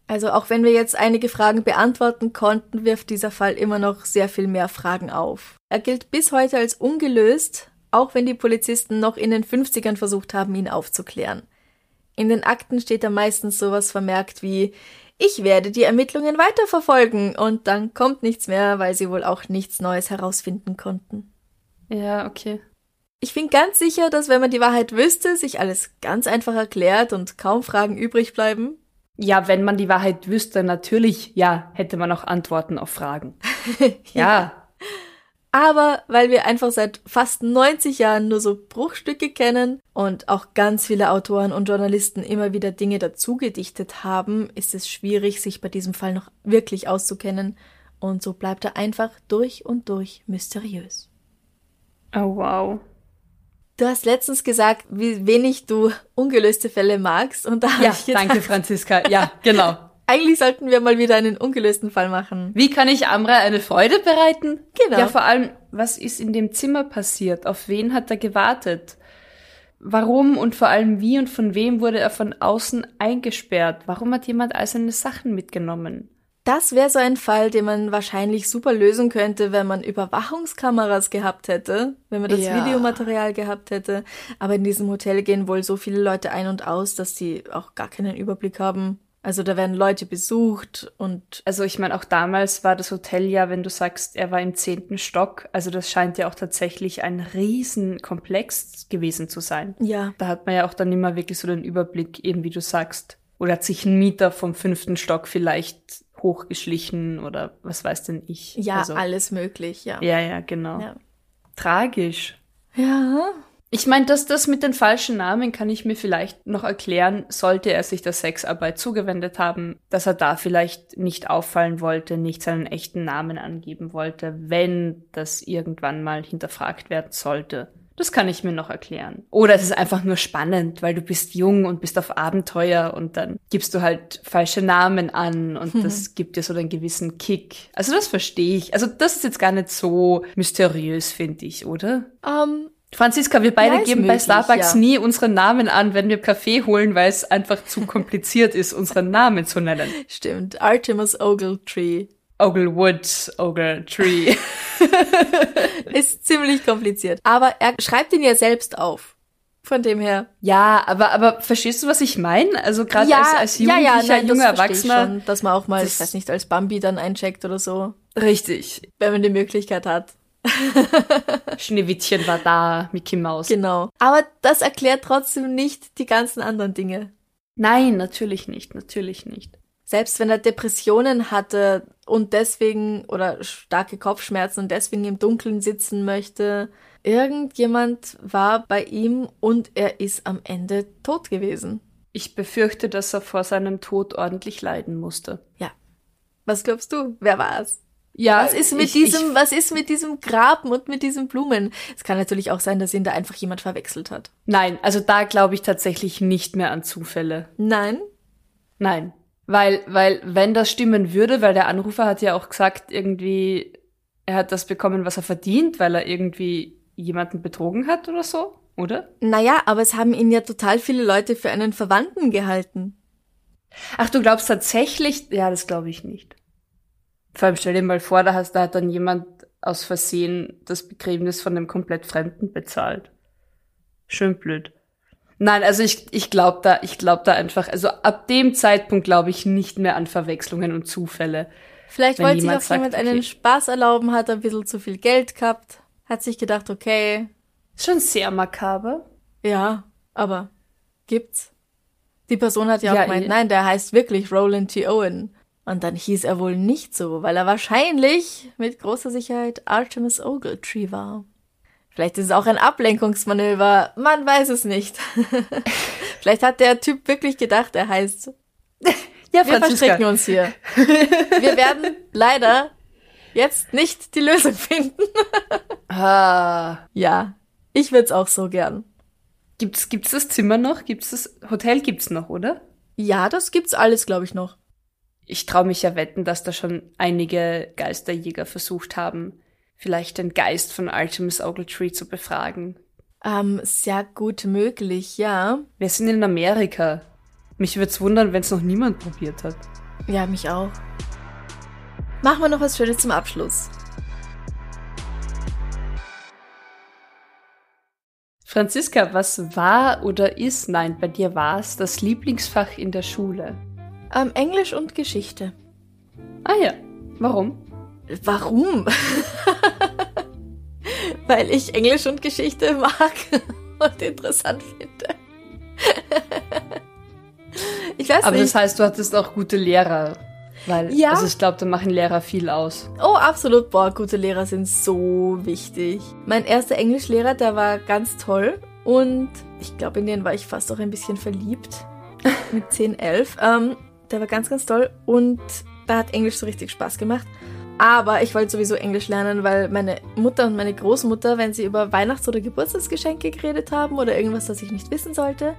Also auch wenn wir jetzt einige Fragen beantworten konnten, wirft dieser Fall immer noch sehr viel mehr Fragen auf. Er gilt bis heute als ungelöst, auch wenn die Polizisten noch in den 50ern versucht haben, ihn aufzuklären. In den Akten steht da meistens sowas vermerkt wie ich werde die Ermittlungen weiterverfolgen und dann kommt nichts mehr, weil sie wohl auch nichts Neues herausfinden konnten.
Ja, okay.
Ich bin ganz sicher, dass wenn man die Wahrheit wüsste, sich alles ganz einfach erklärt und kaum Fragen übrig bleiben.
Ja, wenn man die Wahrheit wüsste, natürlich, ja, hätte man auch Antworten auf Fragen. ja.
Aber weil wir einfach seit fast 90 Jahren nur so Bruchstücke kennen und auch ganz viele Autoren und Journalisten immer wieder Dinge dazugedichtet haben, ist es schwierig, sich bei diesem Fall noch wirklich auszukennen. Und so bleibt er einfach durch und durch mysteriös.
Oh wow.
Du hast letztens gesagt, wie wenig du ungelöste Fälle magst. Und da
ja,
ich gedacht,
danke Franziska. Ja, genau.
Eigentlich sollten wir mal wieder einen ungelösten Fall machen.
Wie kann ich Amra eine Freude bereiten?
Genau.
Ja, vor allem, was ist in dem Zimmer passiert? Auf wen hat er gewartet? Warum und vor allem wie und von wem wurde er von außen eingesperrt? Warum hat jemand all seine Sachen mitgenommen?
Das wäre so ein Fall, den man wahrscheinlich super lösen könnte, wenn man Überwachungskameras gehabt hätte, wenn man das
Ja.
Videomaterial gehabt hätte. Aber in diesem Hotel gehen wohl so viele Leute ein und aus, dass sie auch gar keinen Überblick haben. Also da werden Leute besucht und
Also ich meine, auch damals war das Hotel ja, wenn du sagst, er war im zehnten Stock, also das scheint ja auch tatsächlich ein Riesenkomplex gewesen zu sein.
ja,
Da hat man ja auch dann immer wirklich so den Überblick, eben wie du sagst. Oder hat sich ein Mieter vom fünften Stock vielleicht hochgeschlichen oder was weiß denn ich.
ja,
also,
alles möglich, ja.
Ja, ja, genau.
Ja.
Tragisch.
Ja,
Ich meine, dass das mit den falschen Namen kann ich mir vielleicht noch erklären, sollte er sich der Sexarbeit zugewendet haben, dass er da vielleicht nicht auffallen wollte, nicht seinen echten Namen angeben wollte, wenn das irgendwann mal hinterfragt werden sollte. Das kann ich mir noch erklären. Oder es ist einfach nur spannend, weil du bist jung und bist auf Abenteuer und dann gibst du halt falsche Namen an und das gibt dir so einen gewissen Kick. Also das verstehe ich. Also das ist jetzt gar nicht so mysteriös, finde ich, oder?
ähm,
Franziska, wir beide
Ja,
geben bei
möglich,
Starbucks
ja.
nie unsere Namen an, wenn wir Kaffee holen, weil es einfach zu kompliziert ist, unseren Namen zu nennen.
stimmt. Artemis Ogletree.
Oglewood, Ogletree.
Ist ziemlich kompliziert. Aber er schreibt ihn ja selbst auf. Von dem her.
ja, aber, aber verstehst du, was ich meine? Also gerade als, als Jugendlicher,
nein, das
junger
versteh ich
Erwachsener.
Schon, dass man auch mal,
Das-
ich weiß nicht, als Bambi dann eincheckt oder so,
Richtig.
wenn man die Möglichkeit hat.
Schneewittchen war da, Mickey Mouse.
Genau. Aber das erklärt trotzdem nicht die ganzen anderen Dinge.
Nein, natürlich nicht, natürlich nicht.
Selbst wenn er Depressionen hatte und deswegen oder starke Kopfschmerzen und deswegen im Dunkeln sitzen möchte, irgendjemand war bei ihm und er ist am Ende tot gewesen.
Ich befürchte, dass er vor seinem Tod ordentlich leiden musste.
Ja. Was glaubst du? Wer war's?
Ja,
Was ist mit
ich-
diesem,
ich-
was ist mit diesem Graben und mit diesen Blumen? Es kann natürlich auch sein, dass ihn da einfach jemand verwechselt hat.
Nein, also da glaube ich tatsächlich nicht mehr an Zufälle.
Nein?
Nein. Weil, weil, wenn das stimmen würde, weil der Anrufer hat ja auch gesagt, irgendwie, er hat das bekommen, was er verdient, weil er irgendwie jemanden betrogen hat oder so, oder?
Naja, aber es haben ihn ja total viele Leute für einen Verwandten gehalten.
Ach, du glaubst tatsächlich? Ja, das glaube ich nicht. Vor allem stell dir mal vor, da, hast, da hat dann jemand aus Versehen das Begräbnis von einem komplett Fremden bezahlt. Schön blöd. Nein, also ich, ich glaube da, ich glaube da einfach, also ab dem Zeitpunkt glaube ich nicht mehr an Verwechslungen und Zufälle.
Vielleicht wollte sich auch
sagt,
jemand einen
okay.
Spaß erlauben, hat ein bisschen zu viel Geld gehabt, hat sich gedacht, okay,
Ist schon sehr makaber.
ja, aber gibt's. Die Person hat ja auch
Ja,
gemeint,
eh.
nein, der heißt wirklich Roland T. Owen. Und dann hieß er wohl nicht so, weil er wahrscheinlich mit großer Sicherheit Artemis Ogletree war. Vielleicht ist es auch ein Ablenkungsmanöver, man weiß es nicht. Vielleicht hat der Typ wirklich gedacht, er heißt
Ja,
Wir verstricken uns hier. Wir werden leider jetzt nicht die Lösung finden.
Ah.
Ja, ich würd's auch so gern.
Gibt's, gibt's das Zimmer noch? Gibt's das Hotel gibt's noch, oder?
Ja, das gibt's alles, glaube ich, noch.
Ich traue mich ja wetten, dass da schon einige Geisterjäger versucht haben, vielleicht den Geist von Artemis Ogletree zu befragen.
Ähm, sehr gut möglich, ja.
Wir sind in Amerika. Mich würd's wundern, wenn's noch niemand probiert hat.
Ja, mich auch. Machen wir noch was Schönes zum Abschluss.
Franziska, was war oder ist, nein, bei dir war es, das Lieblingsfach in der Schule?
Ähm, Englisch und Geschichte.
Ah ja, warum?
Warum? Weil ich Englisch und Geschichte mag und interessant finde. ich weiß
Aber
nicht.
das heißt, du hattest auch gute Lehrer. Weil,
Ja.
also ich glaube, da machen Lehrer viel aus.
Oh, absolut. Boah, gute Lehrer sind so wichtig. Mein erster Englischlehrer, der war ganz toll. Und ich glaube, in den war ich fast auch ein bisschen verliebt. Mit 10, 11. Ähm, der war ganz, ganz toll. Und da hat Englisch so richtig Spaß gemacht. Aber ich wollte sowieso Englisch lernen, weil meine Mutter und meine Großmutter, wenn sie über Weihnachts- oder Geburtstagsgeschenke geredet haben oder irgendwas, das ich nicht wissen sollte,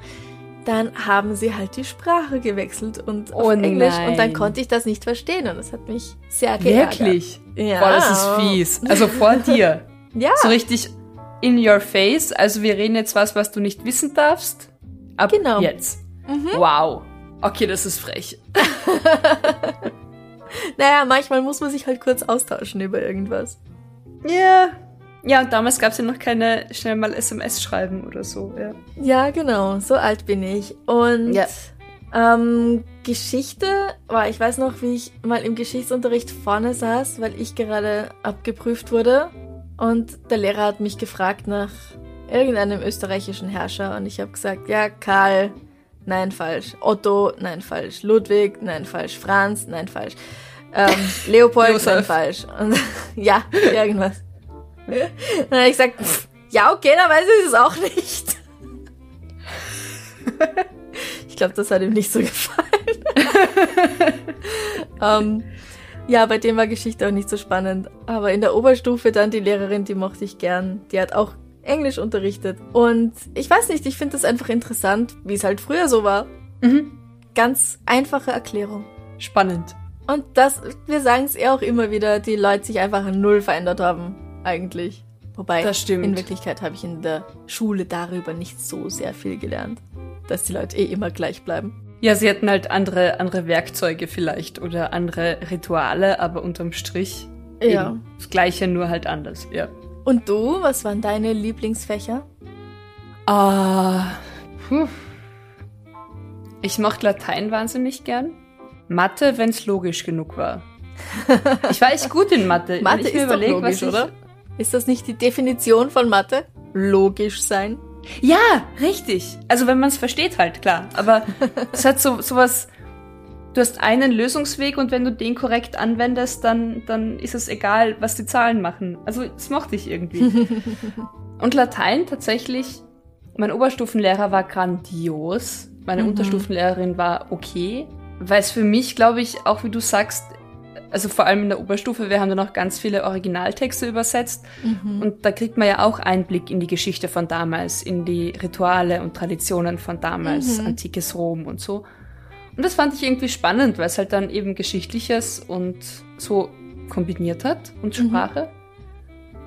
dann haben sie halt die Sprache gewechselt und auf
Oh
Englisch und dann
nein.
konnte ich das nicht verstehen und das hat mich sehr geärgert.
Wirklich?
Ja.
Boah, das ist fies. Also vor dir.
Ja,
So richtig in your face. Also wir reden jetzt was, was du nicht wissen darfst. Ab
Genau.
jetzt. Wow. Okay, das ist frech.
naja, manchmal muss man sich halt kurz austauschen über irgendwas.
Ja. Ja, und damals gab es ja noch keine schnell mal SMS schreiben oder so. Ja.
Ja, genau, so alt bin ich. Und
Ja.
ähm, Geschichte, war, ich weiß noch, wie ich mal im Geschichtsunterricht vorne saß, weil ich gerade abgeprüft wurde. Und der Lehrer hat mich gefragt nach irgendeinem österreichischen Herrscher und ich habe gesagt, ja, Karl, nein, falsch. Otto, nein, falsch. Ludwig, nein, falsch. Franz, nein, falsch. Ähm, Leopold,
Josef.
falsch. Und, ja, irgendwas. Und dann habe ich gesagt, pff, ja, okay, dann weiß ich es auch nicht. Ich glaube, das hat ihm nicht so gefallen. ähm, ja, bei dem war Geschichte auch nicht so spannend. Aber in der Oberstufe dann die Lehrerin, die mochte ich gern. Die hat auch Englisch unterrichtet. Und ich weiß nicht, ich finde das einfach interessant, wie es halt früher so war.
Mhm.
Ganz einfache Erklärung.
Spannend.
Und das, wir sagen es ja auch immer wieder, die Leute sich einfach an Null verändert haben, eigentlich. Wobei,
Das stimmt.
in Wirklichkeit habe ich in der Schule darüber nicht so sehr viel gelernt, dass die Leute eh immer gleich bleiben.
Ja, sie hatten halt andere, andere Werkzeuge vielleicht oder andere Rituale, aber unterm Strich
Ja.
das Gleiche, nur halt anders. Ja.
Und du, was waren deine Lieblingsfächer?
Ah, puh. Ich mochte Latein wahnsinnig gern. Mathe, wenn es logisch genug war. Ich war echt gut in Mathe.
Mathe
ich
ist doch
überleg,
logisch,
was ich-
oder? Ist das nicht die Definition von Mathe? Logisch sein.
Ja, richtig. Also wenn man es versteht halt, klar. Aber es hat so sowas. Du hast einen Lösungsweg und wenn du den korrekt anwendest, dann, dann ist es egal, was die Zahlen machen. Also das mochte ich irgendwie. und Latein tatsächlich, mein Oberstufenlehrer war grandios. Meine Unterstufenlehrerin war okay. Weil es für mich, glaube ich, auch wie du sagst, also vor allem in der Oberstufe, wir haben dann auch ganz viele Originaltexte übersetzt. Und da kriegt man ja auch Einblick in die Geschichte von damals, in die Rituale und Traditionen von damals, antikes Rom und so. Und das fand ich irgendwie spannend, weil es halt dann eben Geschichtliches und so kombiniert hat und Sprache.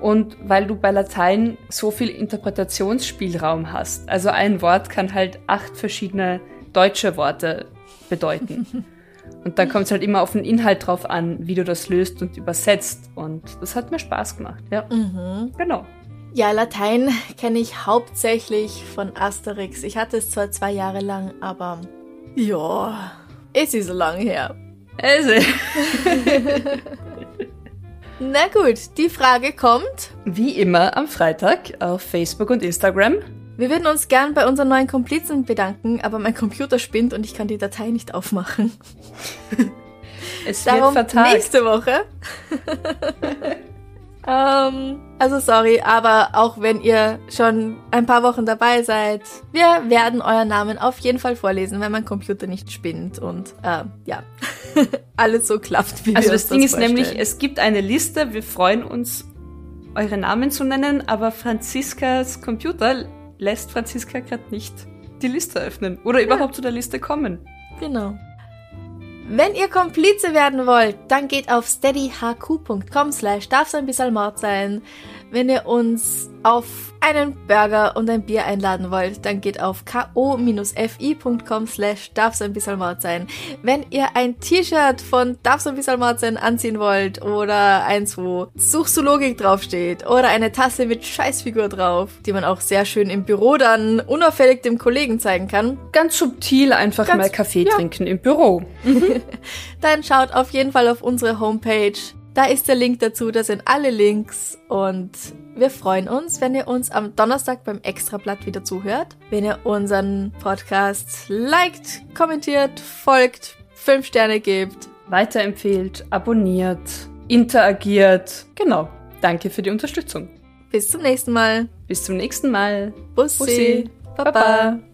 Und weil du bei Latein so viel Interpretationsspielraum hast. Also ein Wort kann halt acht verschiedene deutsche Worte bedeuten. Und dann kommt es halt immer auf den Inhalt drauf an, wie du das löst und übersetzt. Und das hat mir Spaß gemacht, ja. Genau.
Ja, Latein kenne ich hauptsächlich von Asterix. Ich hatte es zwar zwei Jahre lang, aber ja, es ist so lang her.
Also,
Na gut, die Frage kommt.
wie immer am Freitag auf Facebook und Instagram.
Wir würden uns gern bei unseren neuen Komplizen bedanken, aber mein Computer spinnt und ich kann die Datei nicht aufmachen.
Es
Darum
wird vertagt.
nächste Woche. ähm, also sorry, aber auch wenn ihr schon ein paar Wochen dabei seid, wir werden euren Namen auf jeden Fall vorlesen, wenn mein Computer nicht spinnt und äh, ja, alles so klappt, wie
Also
wir
das
uns
Ding ist
vorstellen.
nämlich, es gibt eine Liste, wir freuen uns, eure Namen zu nennen, aber Franziskas Computer lässt Franziska gerade nicht die Liste öffnen oder überhaupt zu der Liste kommen.
Genau. Wenn ihr Komplize werden wollt, dann geht auf steadyhq.com slash darf ein bisschen Mord sein. Wenn ihr uns auf einen Burger und ein Bier einladen wollt, dann geht auf ko-fi.com slash darf's ein bisschen Mord sein. Wenn ihr ein T-Shirt von darf's ein bisschen Mord sein anziehen wollt oder eins, wo Suchst du Logik draufsteht oder eine Tasse mit Scheißfigur drauf, die man auch sehr schön im Büro dann unauffällig dem Kollegen zeigen kann.
Ganz subtil einfach
Ganz-
mal Kaffee
ja.
trinken im Büro.
dann schaut auf jeden Fall auf unsere Homepage. Da ist der Link dazu, da sind alle Links und wir freuen uns, wenn ihr uns am Donnerstag beim Extrablatt wieder zuhört, wenn ihr unseren Podcast liked, kommentiert, folgt, fünf Sterne gebt.
Weiterempfehlt, abonniert, interagiert. Genau. Danke für die Unterstützung.
Bis zum nächsten Mal.
Bis zum nächsten Mal.
Bussi.
Bussi.
Baba.
Baba.